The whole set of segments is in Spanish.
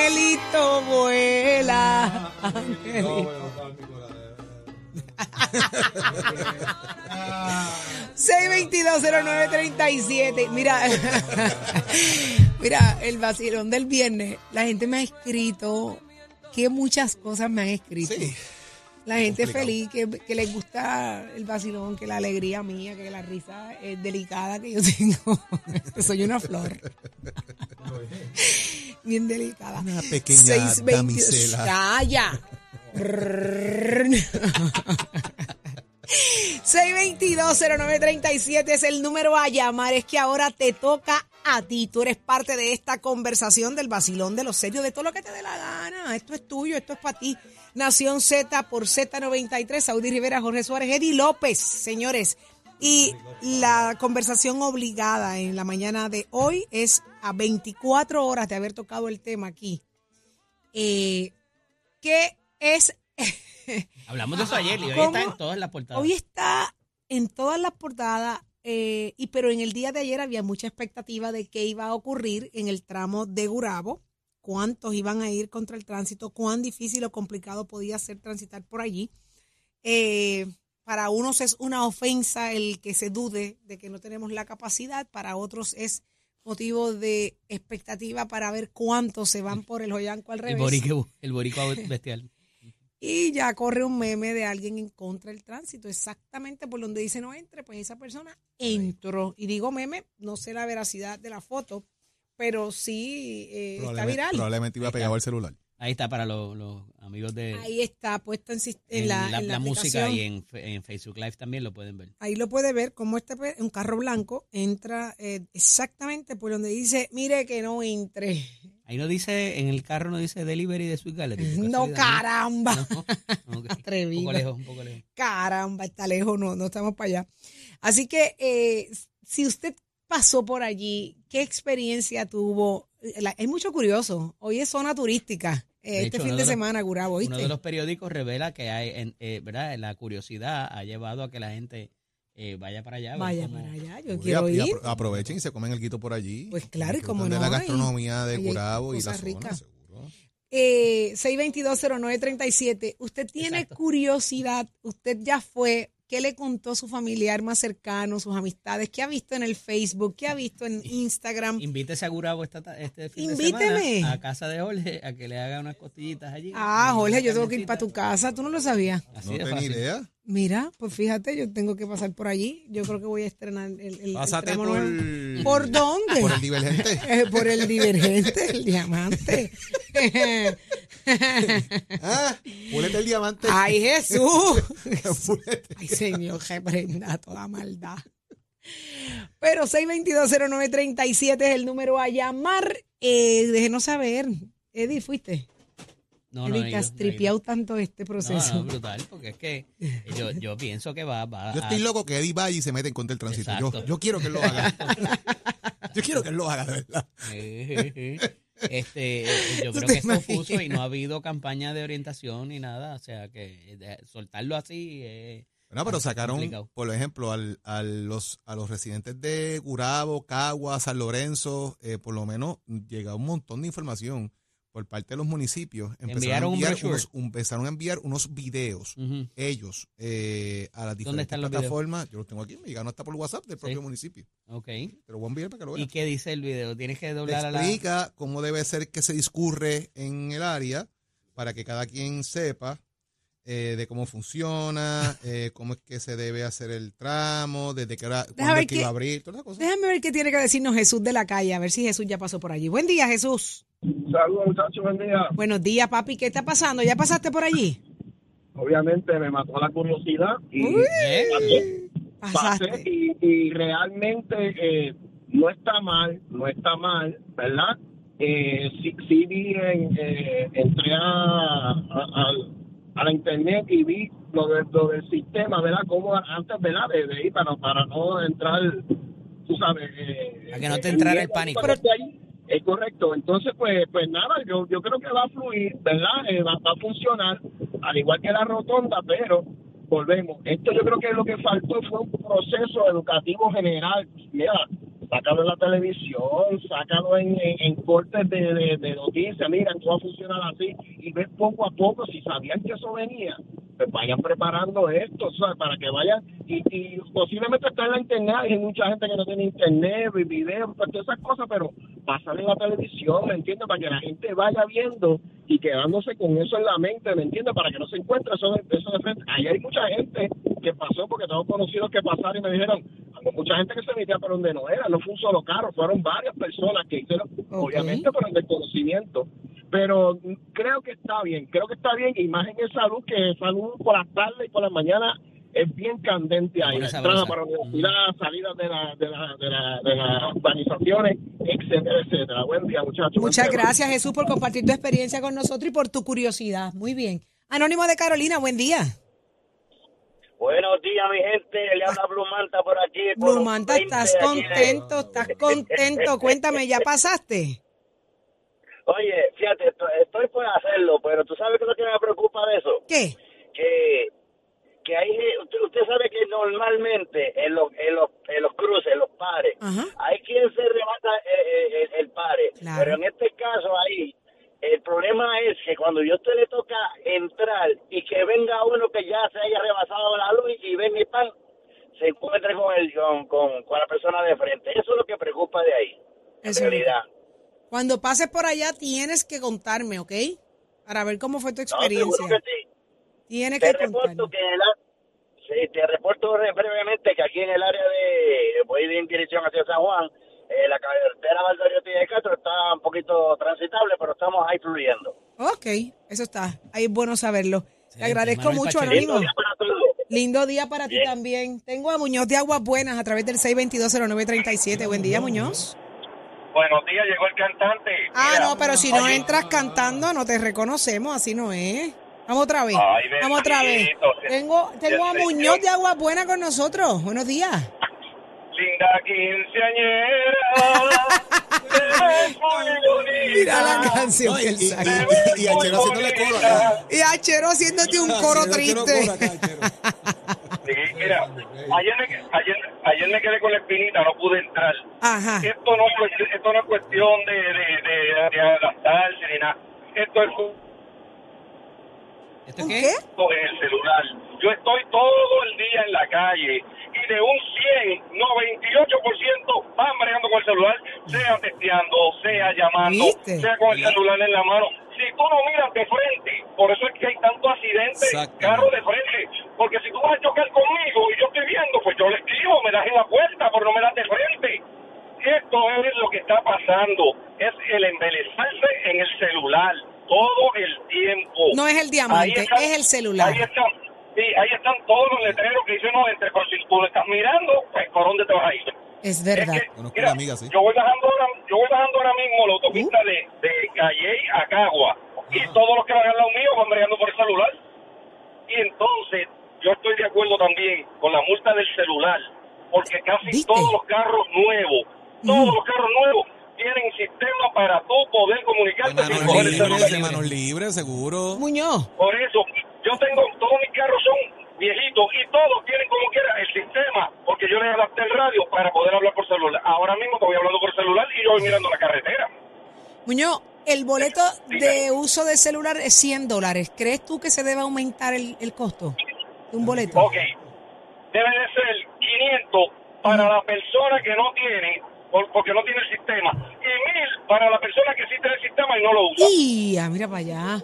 Angelito vuela. Angelito. 6220937. Mira, mira, el vacilón del viernes. La gente me ha escrito que muchas cosas me han escrito. La gente feliz, que, que les gusta el vacilón, que la alegría mía, que la risa es delicada que yo tengo. Soy una flor. Bien delicada. Una pequeña damisela. Calla. 622-0937 es el número a llamar. Es que ahora te toca a ti. Tú eres parte de esta conversación del vacilón de los serios, de todo lo que te dé la gana. Esto es tuyo, esto es para ti. Nación Z por Z93, Saudi Rivera, Jorge Suárez, Eddie López, señores. Y la conversación obligada en la mañana de hoy es a 24 horas de haber tocado el tema aquí. Eh, ¿Qué es Hablamos de eso ayer y hoy está en todas las portadas. Hoy está en todas las portadas, eh, y pero en el día de ayer había mucha expectativa de qué iba a ocurrir en el tramo de Gurabo, cuántos iban a ir contra el tránsito, cuán difícil o complicado podía ser transitar por allí. Eh, para unos es una ofensa el que se dude de que no tenemos la capacidad, para otros es motivo de expectativa para ver cuántos se van por el joyanco al el, revés. boricua, el boricua bestial. Y ya corre un meme de alguien en contra del tránsito, exactamente por donde dice no entre, pues esa persona entró. Y digo meme, no sé la veracidad de la foto, pero sí eh, está viral. probablemente iba pegado al celular. Ahí está para los, los amigos de Ahí está puesta en, la, en la la música y en, en Facebook Live también lo pueden ver. Ahí lo puede ver como este pe- un carro blanco entra eh, exactamente por donde dice, mire que no entre. Ahí no dice, en el carro no dice delivery de Sweet Gallery. No, caramba. ¿no? Ok. Atrevido. Un poco lejos, un poco lejos. Caramba, está lejos, no, no estamos para allá. Así que eh, si usted pasó por allí, ¿qué experiencia tuvo? La- hay mucho curioso. Hoy es zona turística. De este hecho, fin de, de los- semana, Gurabo, ¿viste? Uno de los periódicos revela que hay, en, eh, ¿verdad? La curiosidad ha llevado a que la gente eh, vaya para allá. Vaya cómo- para allá, yo quiero y ir. apro- aprovechen y se comen el guito por allí. Pues claro, y Disfrutan cómo de no, la y- gastronomía de Gurabo y la cosas zona, seguro. Eh, 6220937. Usted tiene Exacto. curiosidad, usted ya fue, ¿qué le contó su familiar más cercano, sus amistades? ¿Qué ha visto en el Facebook? ¿Qué ha visto en Instagram? Invítese a Gurabo esta, ta- este fin Invíteme. de semana a casa de Jorge a que le haga unas costillitas allí. Ah, Jorge, yo tengo que ir para tu casa. ¿Tú no lo sabías? Así No tenía idea. Mira, pues fíjate, yo tengo que pasar por allí. Yo creo que voy a estrenar el, el, el Pásate tramo por. ¿Por dónde? por el divergente. Eh, por el divergente, el diamante. Ah, el diamante. ¡Ay, Jesús! Ay, Señor, reprenda toda maldad. Pero 6220937 es el número a llamar. Eh, déjenos saber. Eddie, ¿fuiste? No, no, Eddie, no tripeado tanto este No, proceso. no, brutal, porque es que yo, yo pienso que va, va Yo a- estoy loco que Eddie vaya y se mete en contra del tránsito. Yo, quiero que él lo haga. yo quiero que él lo haga, de verdad. Este, eh, yo ¿Tú creo que es confuso y imaginas? no ha habido campaña de orientación ni nada, o sea que soltarlo así eh, Bueno, pero sacaron, complicado. por ejemplo, al, a, los, a los residentes de Gurabo, Cagua, San Lorenzo, eh, por lo menos llega un montón de información por parte de los municipios. Empezaron enviaron a enviar unos, un- empezaron a enviar unos videos, ellos, eh, a las diferentes están los videos? plataformas. Yo los tengo aquí, me llegaron hasta por WhatsApp del propio municipio. Ok. Te lo voy a enviar para que lo ¿Y veas. qué dice el video? Tienes que Te doblar a la... explica cómo debe ser que se discurre en el área para que cada quien sepa eh, de cómo funciona, eh, cómo es que se debe hacer el tramo, desde qué hora, cuándo ver es que qué- iba a abrir, todas esas cosas. Déjame ver qué tiene que decirnos Jesús de la calle, a ver si Jesús ya pasó por allí. Buen día, Jesús. Saludos muchachos, buen día. Buenos días, papi. ¿Qué está pasando? ¿Ya pasaste por allí? Obviamente me mató la curiosidad y Uy. Pasé, Pasaste. pasé y, y realmente eh, no está mal, no está mal, ¿verdad? eh, sí, sí vi, en, eh, entré a, a, al- a la internet y vi lo, de, lo del sistema, ¿verdad? Como antes, ¿verdad? De, de ir para, para no entrar, tú sabes. eh, Para que no te en entrara el pánico. pero es correcto. Entonces, pues, pues nada, yo, yo creo que va a fluir, ¿verdad? Eh, va, va a funcionar, al igual que la rotonda, pero volvemos. Esto yo creo que lo que faltó fue un proceso educativo general. Mira, sácalo en la televisión, sácalo en, en, cortes de, de, de noticias, mira, esto va a funcionar así, y ves poco a poco, si sabían que eso venía, pues vayan preparando esto, ¿sabes? Para que vayan, y, y posiblemente está en la internet, hay mucha gente que no tiene internet, vi- videos, pues todas esas cosas, pero pasan en la televisión, ¿me entiendes? Para que la gente vaya viendo y quedándose con eso en la mente, ¿me entiendes? Para que no se encuentre eso, eso de frente. Ahí hay mucha gente que pasó, porque tengo conocidos que pasaron y me dijeron, mucha gente que se metía por donde no era, no fue un solo carro, fueron varias personas que hicieron, obviamente por el desconocimiento, pero creo que está bien, creo que está bien, y más en el salud, que salud por las tardes y por las mañanas es bien candente ahí, la entrada para la universidad, salidas de, la, de, la, de, la, de las urbanizaciones, etcétera, etcétera. Buen día, muchachos. Muchas Buen gracias, Jesús, por compartir tu experiencia con nosotros y por tu curiosidad. Muy bien. Anónimo de Carolina, buen día. Buenos días, mi gente. Le habla Blue Manta por aquí. por Blue Manta, 20 estás de- contento, estás contento. Cuéntame, ¿ya pasaste? Oye, fíjate, esto- estoy por hacerlo, pero tú sabes qué es lo que me preocupa de eso. ¿Qué? Que, que hay, usted, usted sabe que normalmente en los, en los, en los cruces, los pares, Ajá. hay quien se remata el, el- el pare. Claro. Pero en este caso ahí, el problema es que cuando yo usted le toca entrar y que venga uno que ya se haya rebasado la luz y venga y pan, se encuentre con, el, con, con, con la persona de frente. Eso es lo que preocupa de ahí. En Eso realidad. Cuando pases por allá tienes que contarme, ¿ok? Para ver cómo fue tu No, experiencia. que sí. Tienes Te que contarme. que sí, te reporto re- brevemente que aquí en el área de, voy en dirección hacia San Juan, eh, la carretera Valdoriotti de Castro está un poquito transitable, pero estamos ahí fluyendo. Ok, eso está. Ahí es bueno saberlo. Te Excelente, agradezco mucho. Anónimo. Lindo día para para ti Bien. también. Tengo a Muñoz de Aguas Buenas a través del 6220937. Buen día, Muñoz. Buenos días, llegó el cantante. Ah, Mira, no, pero si no oye, entras cantando, no te reconocemos, así no es. Vamos otra vez. Ay, Vamos otra vez. Tengo, tengo a Muñoz de Aguas Buenas con nosotros. Buenos días. Linda quinceañera. eres muy bonita. Mira la canción y, que él y, saca. y, y, y Achero haciéndole coro acá. Y Achero haciéndote un coro triste. mira, ayer me, ayer, ayer me quedé con la espinita, no pude entrar. Ajá. Esto no, es cuestión- esto no es cuestión de, de, de, de adaptarse ni nada. Esto es un ¿Esto en el celular. Yo estoy todo el día en la calle y de un 100, 98% van bregando con el celular, sea testeando, sea llamando, ¿Viste? sea con el celular en la mano. Si tú no miras de frente, por eso es que hay tanto accidente, carro de frente, porque si tú vas a chocar conmigo y yo estoy viendo, pues yo le escribo, me das en la puerta, pero no me das de frente. Esto es lo que está pasando, es el embelezarse en el celular todo el tiempo. No es el diamante, están- es el celular. Ahí están, sí, ahí están todos los letreros que dicen, no, entre, pero si tú lo estás mirando, pues, ¿por dónde te vas a ir? Es verdad. Es que, Conozco mira, una amiga, sí. yo voy bajando ahora, yo voy bajando ahora mismo la autopista Uh. de, de Calle a Cagua, y todos los que van al lado mío van bregando por el celular. Y entonces, yo estoy de acuerdo también con la multa del celular, porque casi ¿Viste? todos los carros nuevos, todos los carros nuevos tienen sistema para tú poder De comunicarte sin manos el libres, celular. de manos libres, seguro. Muñoz. Por eso, yo tengo, todos mis carros son viejitos y todos tienen como quiera el sistema, porque yo le adapté el radio para poder hablar por celular. Ahora mismo te voy hablando por celular y yo voy mirando la carretera. Muñoz, el boleto de uso de celular es 100 dólares. ¿Crees tú que se debe aumentar el, el costo de un boleto? Ok, debe de ser 500 para la persona que no tiene, porque no tiene el sistema, y 1000 para la persona que sí tiene el sistema y no lo usa. Y ah, mira para allá.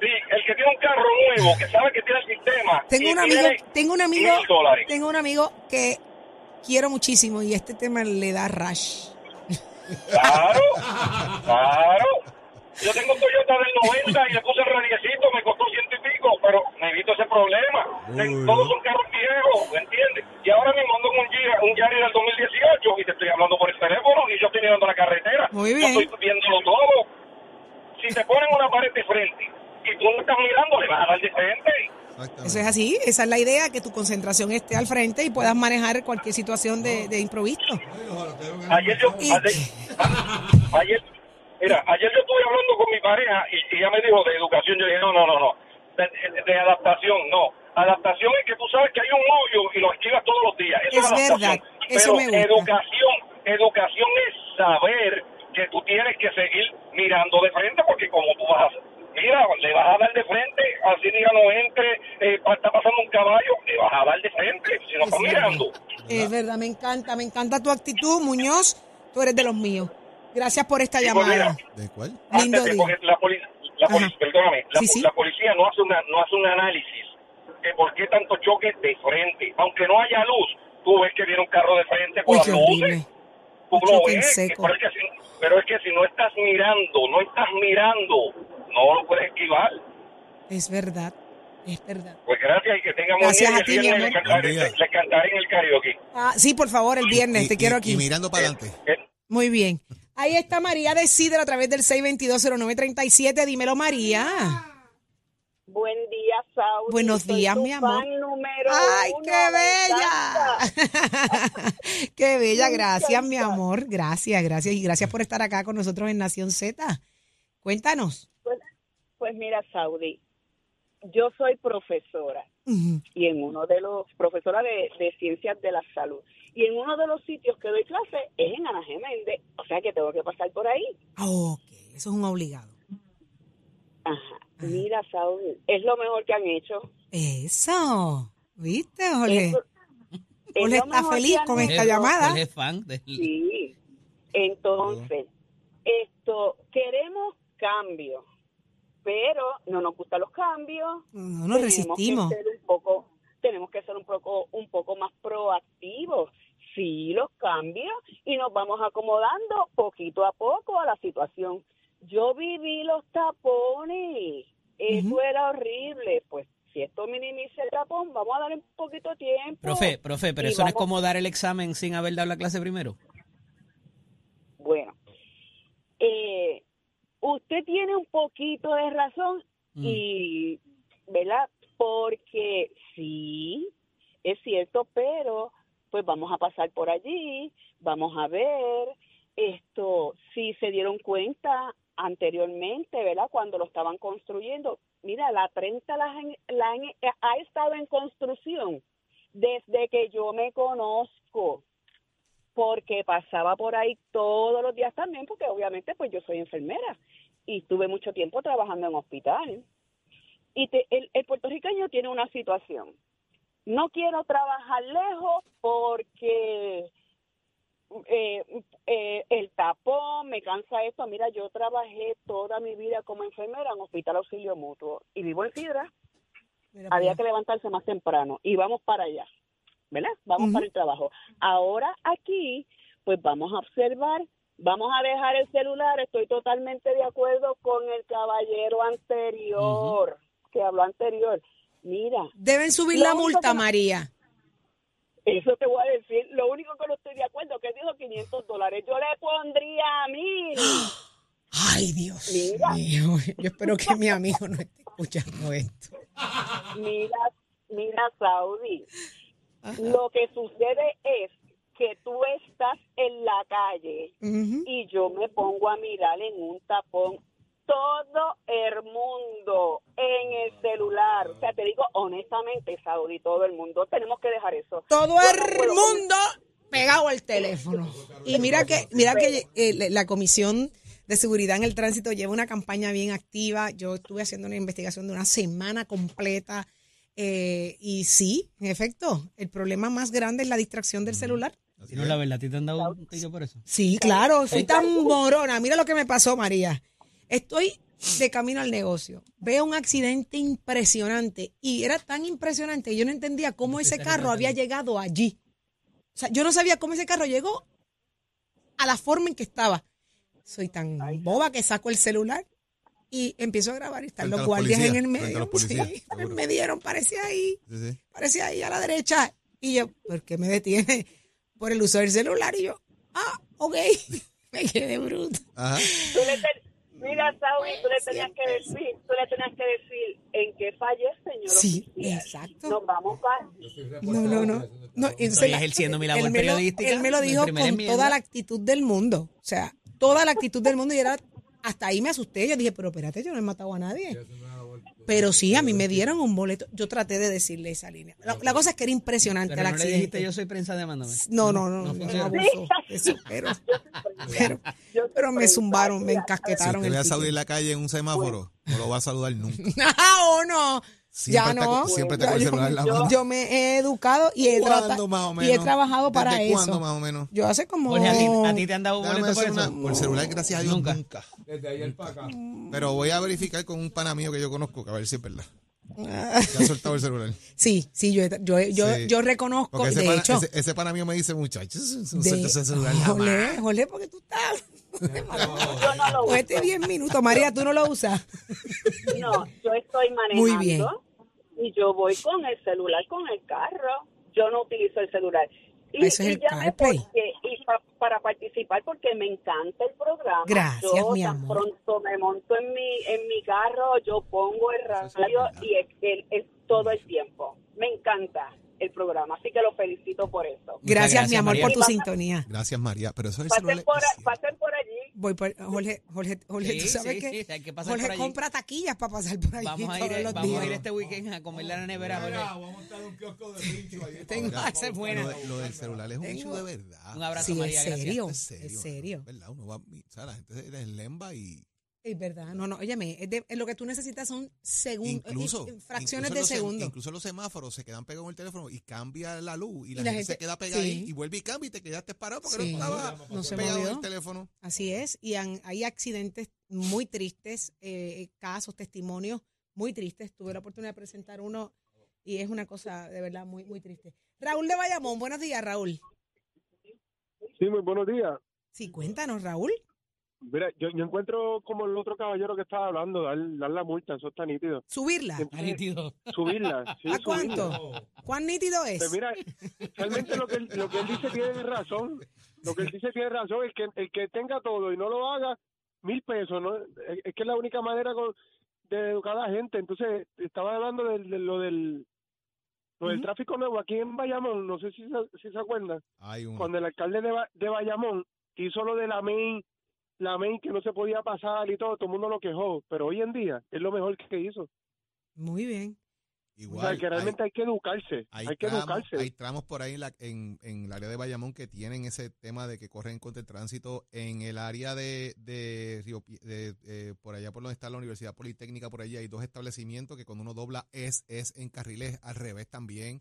Sí, el que tiene un carro nuevo, que sabe que tiene el sistema. Tengo un amigo, tengo un amigo, 1000 dólares. tengo un amigo que quiero muchísimo y este tema le da rash. Claro, claro. Yo tengo un Toyota del 90 y le puse el radiecito, me costó ciento y pico. pero me evito ese problema. Uy. Todos son carros viejos, ¿me entiendes? Y ahora mismo ando con un un Yaris del 2018 y te estoy hablando por el teléfono y yo estoy mirando la carretera. Muy bien. Yo estoy viéndolo todo. Si te ponen una pared de frente y tú no estás mirando, le vas a dar de frente. Eso es así, esa es la idea, que tu concentración esté al frente y puedas manejar cualquier situación de, de improviso. Ayer yo, ayer, ayer, mira, ayer yo estuve hablando con mi pareja y, y ella me dijo de educación. Yo dije, no, no, no, no. De, adaptación, no. Adaptación es que tú sabes que hay un hoyo y lo esquivas todos los días. Eso Es adaptación. verdad, eso Pero me gusta. educación, educación es saber que tú tienes que seguir mirando de frente porque como tú vas a... Mira, le vas a dar de frente, así diga no entre, eh, está pasando un caballo, le vas a dar de frente, si no Es verdad. mirando. Es verdad, me encanta, me encanta tu actitud, Muñoz. Tú eres de los míos. Gracias por esta Y pues llamada. mira, ¿De cuál? Lindo antes de día. porque la policía, la Ajá. poli- perdóname, la, Sí, sí. la policía no hace una no hace un análisis de por qué tanto choque de frente, aunque no haya luz, tú ves que viene un carro de frente con Uy, las qué luces, horrible. tú Un lo choque en ves, seco. pero es, que si, pero es que si no estás mirando, no estás mirando, no lo puedes esquivar. Es verdad, es verdad. Pues gracias y que tengamos Gracias un día a ti, y el mi viernes le amor. cantaré, Buen día. le- cantaré en el karaoke. Ah, sí, por favor, el viernes, Y- te y- quiero y aquí. mirando para adelante. Eh, Muy bien. Ahí está María de Sidra a través del 6220937. Dímelo, María. Buen día, Saudi. Buenos Soy días, tu mi amor. fan número ¡Ay, uno, qué bella! ¡Qué bella! Gracias, mi amor. Gracias, gracias. Y gracias por estar acá con nosotros en Nación Z. Cuéntanos. Pues, pues mira, Saudi, yo soy profesora y en uno de los, profesora de, de ciencias de la salud, y en uno de los sitios que doy clase es en Ana Geméndez, o sea que tengo que pasar por ahí. Ah, Ok, eso es un obligado. Ajá. Mira, Saudi, es lo mejor que han hecho. Eso. ¿Viste, Jorge? Eso- es Jorge lo está feliz con hecho. esta llamada. Jorge es fan del... Sí. Entonces, esto, queremos cambio, pero no nos gustan los cambios. No nos resistimos. Que ser un poco, tenemos que ser un poco, un poco más proactivos. Sí, los cambios y nos vamos acomodando poquito a poco a la situación. Yo viví los tapones, eso era horrible. Pues si esto minimiza el tapón, vamos a darle un poquito de tiempo. Profe, profe, pero eso no es como dar el examen sin haber dado la clase primero. Bueno, eh, usted tiene un poquito de razón Mm. y, ¿verdad? Porque sí, es cierto, pero pues vamos a pasar por allí, vamos a ver esto, si se dieron cuenta anteriormente, ¿verdad? Cuando lo estaban construyendo. Mira, la 30 la, ha estado en construcción desde que yo me conozco porque pasaba por ahí todos los días también, porque obviamente pues yo soy enfermera y estuve mucho tiempo trabajando en hospital. Y te- el, el puertorriqueño tiene una situación. No quiero trabajar lejos porque eh, eh, el tapón me cansa esto. Mira, yo trabajé toda mi vida como enfermera en Hospital Auxilio Mutuo y vivo en Sidra. Mira Había que levantarse más temprano y vamos para allá, ¿verdad? Vamos para el trabajo. Ahora aquí, pues vamos a observar, vamos a dejar el celular. Estoy totalmente de acuerdo con el caballero anterior, que habló anterior. Mira, Deben subir la multa, no- María. eso te voy a decir. Lo único que no estoy de acuerdo que dijo 500 dólares. Yo le pondría mil. Ay, Dios Mira. mío. Yo espero que mi amigo no esté escuchando esto. Mira, mira, Saudi. Ajá. Lo que sucede es que tú estás en la calle y yo me pongo a mirar en un tapón todo el mundo en el celular. O sea, te digo honestamente, Saudi, todo el mundo. Tenemos que dejar eso. Todo el no mundo pegado al teléfono. Y mira que, mira que eh, la Comisión de Seguridad en el Tránsito lleva una campaña bien activa. Yo estuve haciendo una investigación de una semana completa. eh, y sí, en efecto, el problema más grande es la distracción del celular. Si no, la verdad, ¿a ti te han dado un tiro por eso? Sí, claro, soy tan morona. Mira lo que me pasó, María. Estoy de camino al negocio. Veo un accidente impresionante y era tan impresionante que yo no entendía cómo ese carro había llegado allí. O sea, yo no sabía cómo ese carro llegó a la forma en que estaba. Soy tan boba que saco el celular y empiezo a grabar y están Frente los guardias en policías, el frente a medio. policías, Sí, me dieron, parecía ahí, Sí, sí. parecía ahí a la derecha. Y yo, ¿por qué me detiene? Por el uso del celular. Y yo, ah, ok. me quedé bruto. Ajá. Tú le ten- Mira, Saúl, tú le tenías que decir, tú le tenías que decir en qué fallé, señor Sí, oficial. exacto. Nos vamos para... No, no, no. no en Estoy serio, ejerciendo mi labor él me lo- periodística, Él me lo dijo con enmienda. toda la actitud del mundo. O sea, toda la actitud del mundo. Y era, hasta ahí me asusté. Yo dije, pero espérate, yo no he matado a nadie. Pero sí, a mí me dieron un boleto. Yo traté de decirle esa línea. La, la cosa es que era impressionante Pero el no le accidente. dijiste yo soy prensa demándame. No, no, no, no, abuso eso, pero, pero, pero me zumbaron, me Si encasquetaron usted ve el a ticket. en la calle en un semáforo, no lo va a saludar nunca. ¿O no? Siempre ya no. siempre está con el yo- celular en la mano. yo me he educado y he, ¿Cuándo trata- más o y he trabajado para ¿Desde eso. cuándo más o menos? Yo hace como... Jorge, ¿a ti, a ti te han dado Déjame boleto por eso? una- por celular, gracias a Dios, Nunca. nunca. Desde ayer para acá. Pero voy a verificar con un pana mío que yo conozco, que a ver si es verdad. Ah. Que ha soltado el celular. Sí, sí, yo, yo, yo, Sí. yo reconozco, Porque ese de pana, hecho, ese, ese pana mío me dice, muchachos, un de, ese celular jamás. Jolé, jolé, porque tú estás... Yo no lo uso. Cogete 10 minutos. María, ¿tú no lo usas? No, yo estoy manejando. Muy bien. Y yo voy con el celular, con el carro. Yo no utilizo el celular. Y, Eso es y el CarPlay. porque- y pa- para participar porque me encanta el programa. Gracias, yo mi tan amor. pronto me monto en mi en mi carro, yo pongo el radio y es, todo el tiempo. Me encanta el programa, así que lo felicito por eso. Gracias, gracias, mi amor, María. por tu sintonía. Gracias, María. Pero eso es Pasen por, pasen por. Voy por, Jorge, Jorge, Jorge, Sí, ¿tú sabes sí, qué? sí, hay que pasar Jorge por allí. compra taquillas para pasar por ahí Vamos a todos ir, los vamos días. a ir este weekend a comerle a la nevera, Jorge. Vamos a estar en un kiosco de pincho ahí. Tengo esa es buena. Lo, lo del celular es un Tengo- issue de verdad. Un abrazo, Sí, María, es gracias. serio, Es serio. es serio. ¿Verdad? Uno va, o sea, la gente se deslemba y Es verdad, no, no, óyeme, es de- es lo que tú necesitas son segundos, incluso fracciones incluso de segundo. Incluso los semáforos se quedan pegados en el teléfono y cambia la luz y la, la gente, gente- se queda pegada ahí y vuelve y cambia y te quedaste parado porque Sí, no estaba no se pegado el teléfono. Así es, y han- hay accidentes muy tristes, eh, casos, testimonios muy tristes. Tuve la oportunidad de presentar uno y es una cosa de verdad muy, muy triste. Raúl de Bayamón, buenos días, Raúl. Sí, muy buenos días. Sí, cuéntanos, Raúl. Mira, yo, yo encuentro como el otro caballero que estaba hablando, dar, dar la multa, eso está nítido. Subirla. Nítido. Subirla, sí, ¿A subirla. cuánto? ¿Cuán nítido es? Pues mira, realmente lo que, él, lo que él dice tiene razón. Lo que él dice tiene razón. El que, el que tenga todo y no lo haga, mil pesos. ¿no? Es, que es la única manera con- de educar a la gente. Entonces, estaba hablando de, lo del lo del tráfico nuevo aquí en Bayamón. No sé si se, si se acuerdan. Hay un Cuando el alcalde de, Ba- de Bayamón hizo lo de la main, la main que no se podía pasar y todo, todo el mundo lo quejó. Pero hoy en día es lo mejor que hizo. Muy bien. O igual. sea, que realmente hay, que educarse. hay, Hay, que tramos, educarse. hay tramos por ahí en, la- en, en el área de Bayamón que tienen ese tema de que corren contra el tránsito. En el área de, de de, eh, por allá por donde está la Universidad Politécnica, por allí hay dos establecimientos que cuando uno dobla es, es en carriles al revés también.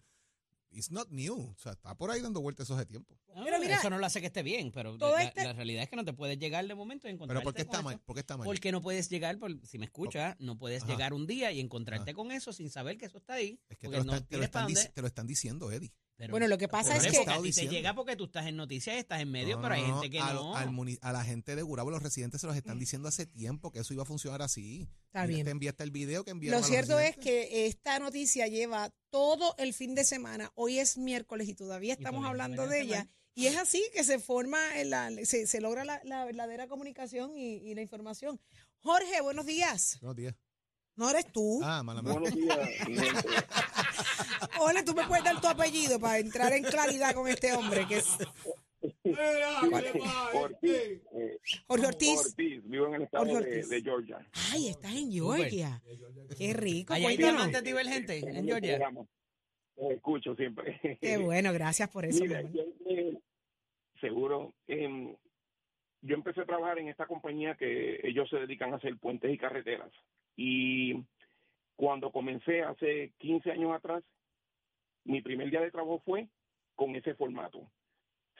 It's not new. O sea, está por ahí dando vueltas esos de tiempo. No, Pero mira, eso no lo hace que esté bien, pero la, este- la realidad es que no te puedes llegar de momento y Pero encontrarte ¿por qué está con mal? eso. ¿Por qué está mal? Porque no puedes llegar, por, si me escuchas, no puedes Ajá. llegar un día y encontrarte con eso sin saber que eso está ahí. Es que te lo, no te, lo están te lo están diciendo, Eddie. Pero- Bueno, lo que pasa es que- a ti te llega porque tú estás en noticias, estás en medio, No, pero hay no, gente que al- no. al a la gente de Gurabo, los residentes se los están diciendo hace tiempo que eso iba a funcionar así. Está Mira, bien. Te enviaste el video que enviaron Lo cierto es que esta noticia lleva todo el fin de semana. Hoy es miércoles y todavía estamos todavía hablando la de semana. ella. Y es así que se forma, en la, se, se logra la, la verdadera comunicación y, y la información. Jorge, buenos días. Buenos días. No eres tú. Ah, mala. Buenos días. Hola, tú me puedes dar tu apellido para entrar en claridad con este hombre que es Ortiz, Jorge Ortiz. Ortiz, vivo en el estado de, Georgia. Ay, estás en Georgia. Qué rico. Allá hay diamantes divergentes en Georgia. Los escucho siempre. Qué bueno, gracias por eso. Mira, mi amor. yo, eh, seguro. em, yo empecé a trabajar en esta compañía que ellos se dedican a hacer puentes y carreteras. Y cuando comencé hace 15 años atrás, mi primer día de trabajo fue con ese formato.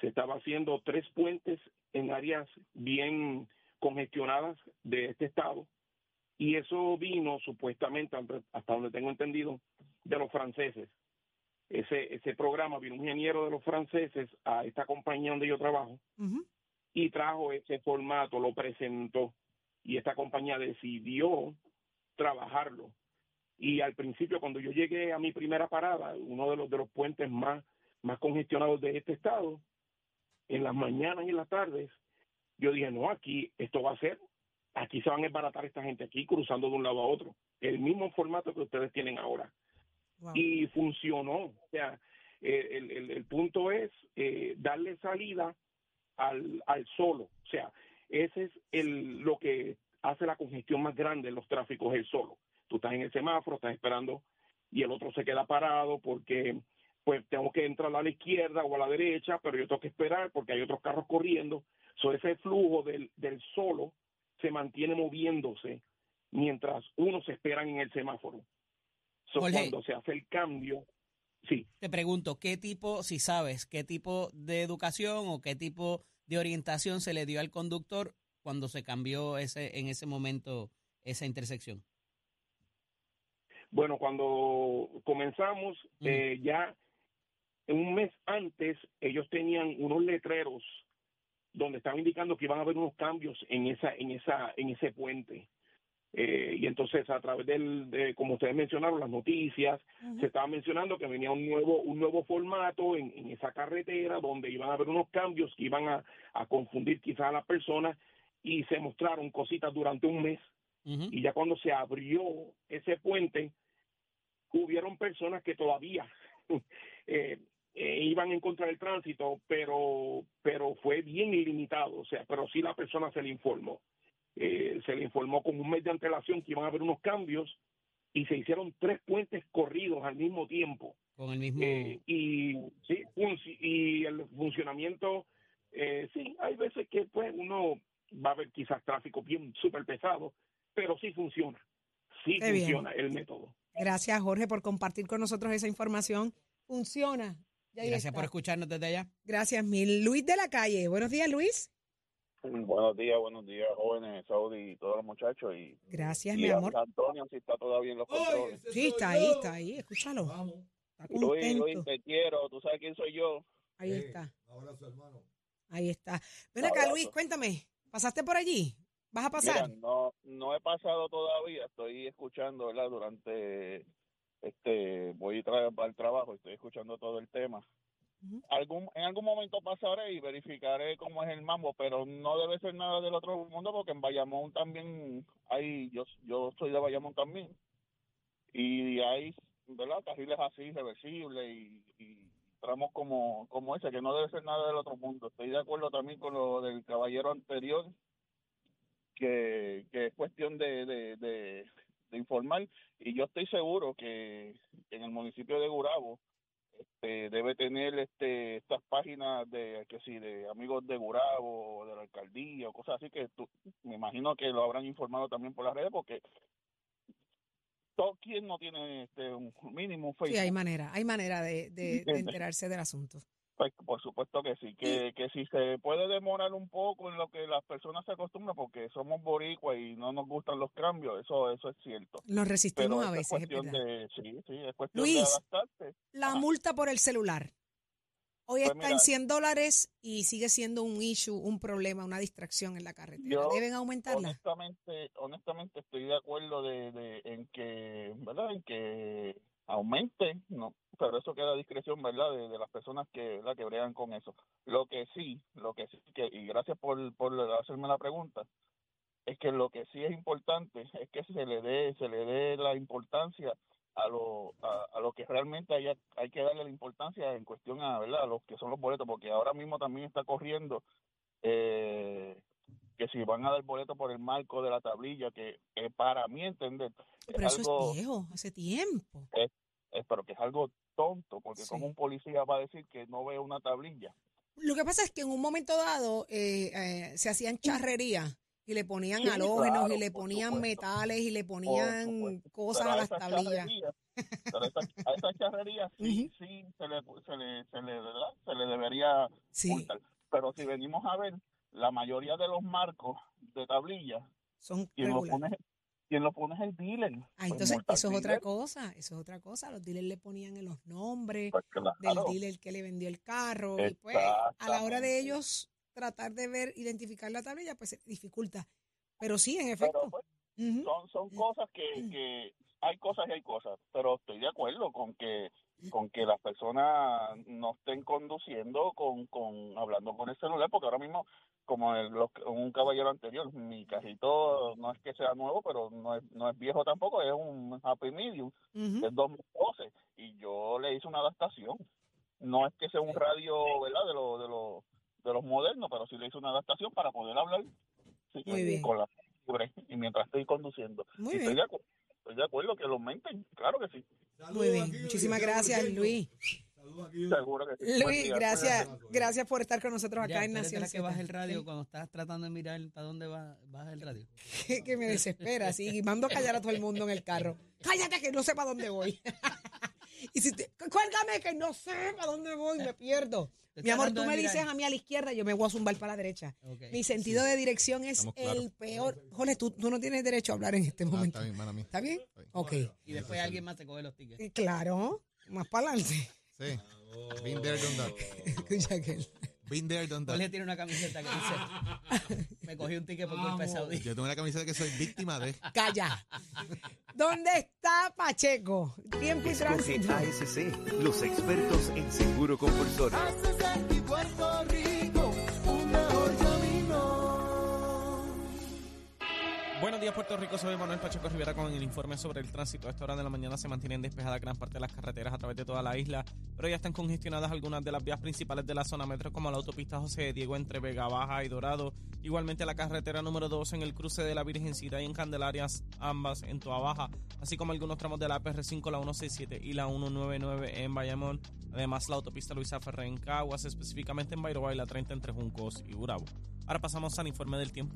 Se estaba haciendo tres puentes en áreas bien congestionadas de este estado. Y eso vino supuestamente, hasta donde tengo entendido, de los franceses ese, ese programa, vino un ingeniero de los franceses a esta compañía donde yo trabajo y trajo ese formato, lo presentó. y esta compañía decidió trabajarlo. Y al principio, cuando yo llegué a mi primera parada, uno de los de los puentes más, más congestionados de este estado, en las mañanas y en las tardes, yo dije, no, aquí esto va a ser, aquí se van a embaratar esta gente aquí cruzando de un lado a otro. El mismo formato que ustedes tienen ahora. Y funcionó. O sea, eh, el, el, el punto es eh, darle salida al, al solo. O sea, ese es el, lo que hace la congestión más grande en los tráficos, el solo. Tú estás en el semáforo, estás esperando y el otro se queda parado porque pues tengo que entrar a la izquierda o a la derecha, pero yo tengo que esperar porque hay otros carros corriendo. So, ese flujo del, del solo se mantiene moviéndose mientras uno se espera en el semáforo. So, Jorge. cuando se hace el cambio, sí. Te pregunto, ¿qué tipo, si sabes, qué tipo de educación o qué tipo de orientación se le dio al conductor cuando se cambió ese en ese momento esa intersección? Bueno, cuando comenzamos, eh, ya un mes antes, ellos tenían unos letreros donde estaban indicando que iban a haber unos cambios en esa, en esa, en ese puente. Eh, y entonces a través del, de, como ustedes mencionaron, las noticias, se estaba mencionando que venía un nuevo, un nuevo formato en, en esa carretera donde iban a haber unos cambios que iban a, a confundir quizás a las personas y se mostraron cositas durante un mes. Y ya cuando se abrió ese puente, hubieron personas que todavía eh, eh, iban en contra del tránsito, pero, pero fue bien ilimitado, o sea, pero sí la persona se le informó. Eh, se le informó con un mes de antelación que iban a haber unos cambios y se hicieron tres puentes corridos al mismo tiempo. Con el mismo... Eh, y sí, y el funcionamiento, eh, sí, hay veces que pues uno va a ver quizás tráfico bien súper pesado, pero sí funciona, sí Qué bien. funciona el método. Gracias, Jorge, por compartir con nosotros esa información. Funciona. Ya Gracias está. por escucharnos desde allá. Gracias mil. Luis de la calle. Buenos días, Luis. Buenos días, buenos días, jóvenes, Saudi y todos los muchachos. Y, Gracias, y mi amor. Antonio, si está todavía en los controles. Sí, está ahí, está ahí. Escúchalo. Está Luis. Luis, te quiero, tú sabes quién soy yo. Ahí está. Ahí está. Ven acá, Abrazo. Luis, cuéntame. ¿Pasaste por allí? ¿Vas a pasar? Mira, no, no he pasado todavía, estoy escuchando, ¿verdad? Durante, este, voy tra- al trabajo, estoy escuchando todo el tema. algún En algún momento pasaré y verificaré cómo es el mambo, pero no debe ser nada del otro mundo porque en Bayamón también hay, yo, yo soy de Bayamón también, y hay, ¿verdad? Carriles así, reversibles y, y tramos como, como ese, que no debe ser nada del otro mundo. Estoy de acuerdo también con lo del caballero anterior, que, que es cuestión de, de, de, de informar y yo estoy seguro que en el municipio de Gurabo este, debe tener este estas páginas de que sí de amigos de Gurabo o de la alcaldía o cosas así que tú- me imagino que lo habrán informado también por las redes porque todo quien no tiene este un mínimo Sí, Facebook hay manera. Hay manera de, de- de Entiende. enterarse del asunto. Pues, por supuesto que sí, que, que si se puede demorar un poco en lo que las personas se acostumbran, porque somos boricuas y no nos gustan los cambios, eso eso es cierto. Nos resistimos Pero a veces, es Es cuestión verdad. de, sí, sí, es cuestión Luis, de adaptarse. La Ajá. multa por el celular. Hoy Pues está mira, en 100 dólares y sigue siendo un issue, un problema, una distracción en la carretera. Yo, ¿Deben aumentarla? honestamente, honestamente estoy de acuerdo de, de en que, ¿verdad? En que aumente, no, pero eso queda a discreción, ¿verdad? De, las personas que, ¿verdad? que bregan con eso. Lo que sí, lo que sí, que, y gracias por, por hacerme la pregunta, es que lo que sí es importante es que se le dé, se le dé la importancia a lo, a, a lo que realmente hay, hay que darle la importancia en cuestión a, ¿verdad? a los que son los boletos, porque ahora mismo también está corriendo eh, que si van a dar boleto por el marco de la tablilla, que para mí entender es Pero eso algo, es viejo, hace tiempo. es, es- pero que es algo tonto, porque Sí. como un policía va a decir que no ve una tablilla. Lo que pasa es que en un momento dado eh, eh, se hacían charrerías y le ponían Sí, halógenos claro, y le ponían metales y le ponían cosas a las tablillas. pero a esas, a esas charrerías sí, sí se le, se le, se le, ¿verdad? se le debería multar. Pero si venimos a ver, la mayoría de los marcos de tablilla, Son quien lo pone, quien lo pone es el dealer. Ah, entonces eso es otra cosa, eso es otra cosa. Los dealers le ponían en los nombres Pues claro. del dealer que le vendió el carro. Y pues a la hora de ellos tratar de ver, identificar la tablilla, pues se dificulta. Pero sí, en efecto. Pues, son, son cosas que, que hay cosas y hay cosas, pero estoy de acuerdo con que con que las personas no estén conduciendo con, con hablando con el celular, porque ahora mismo, como el, los- un caballero anterior, mi cajito no es que sea nuevo, pero no es, no es viejo tampoco, es un Happy Medium del 2012, y yo le hice una adaptación. No es que sea un radio, ¿verdad?, de, lo, de, lo, de los modernos, pero sí le hice una adaptación para poder hablar sí, Muy bien. con la y mientras estoy conduciendo. Muy bien. Estoy de, acu- estoy de acuerdo que lo aumenten, claro que sí. Muy bien. Muchísimas gracias, Luis. Seguro que sí. Luis, gracias, gracias por estar con nosotros acá Ya, en Nación a que Z. baje el radio cuando estás tratando de mirar para dónde va, baja el radio. que, que me desespera, sí, y mando a callar a todo el mundo en el carro. Cállate que no sé para dónde voy. y si te, cuélgame que no sé para dónde voy, me pierdo. Mi amor, tú me mirar. dices a mí a la izquierda, yo me voy a zumbar para la derecha. Mi sentido de dirección es Estamos claros. el peor. Jorge, tú, tú no tienes derecho a hablar en este Ah, momento. está bien, mala mía. ¿Está bien? Ok. Y después alguien más te coge los tickets. Claro, más para adelante. Sí. Been there, done that. Escucha aquel. Been there, done that. Jorge tiene una camiseta que dice, me cogí un ticket por culpa de Saudí. Yo tengo una camiseta que soy víctima de. Calla. ¿Dónde está Pacheco? Tiempo y tránsito. ASC, los expertos en seguro compulsorio. Buenos días, Puerto Rico. Soy Manuel Pacheco Rivera con el informe sobre el tránsito. A esta hora de la mañana se mantienen despejadas gran parte de las carreteras a través de toda la isla, pero ya están congestionadas algunas de las vías principales de la zona metro, como la autopista José Diego entre Vega Baja y Dorado. Igualmente la carretera número 2 en el cruce de la Virgencita y en Candelarias, ambas en Toa Baja, así como algunos tramos de la PR5, la 167 y la 199 en Bayamón. Además, la autopista Luisa Ferré en Caguas, específicamente en Bayroa y la 30 entre Juncos y Urabo. Ahora pasamos al informe del tiempo.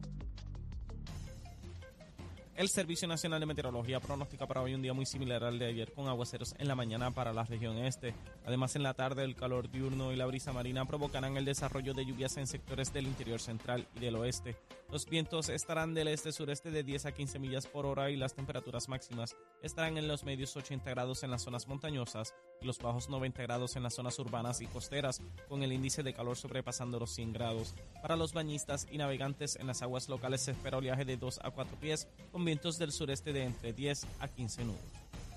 El Servicio Nacional de Meteorología pronostica para hoy un día muy similar al de ayer con aguaceros en la mañana para la región este. Además, en la tarde el calor diurno y la brisa marina provocarán el desarrollo de lluvias en sectores del interior central y del oeste. Los vientos estarán del este-sureste de 10 a 15 millas por hora y las temperaturas máximas estarán en los medios 80 grados en las zonas montañosas y los bajos 90 grados en las zonas urbanas y costeras, con el índice de calor sobrepasando los 100 grados. Para los bañistas y navegantes en las aguas locales se espera oleaje de 2 a 4 pies, con vientos del sureste de entre 10 a 15 nudos.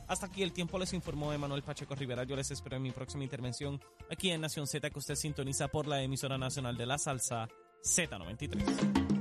Hasta aquí el tiempo les informó Emanuel Pacheco Rivera. Yo les espero en mi próxima intervención aquí en Nación Z que usted sintoniza por la emisora nacional de la salsa Z93.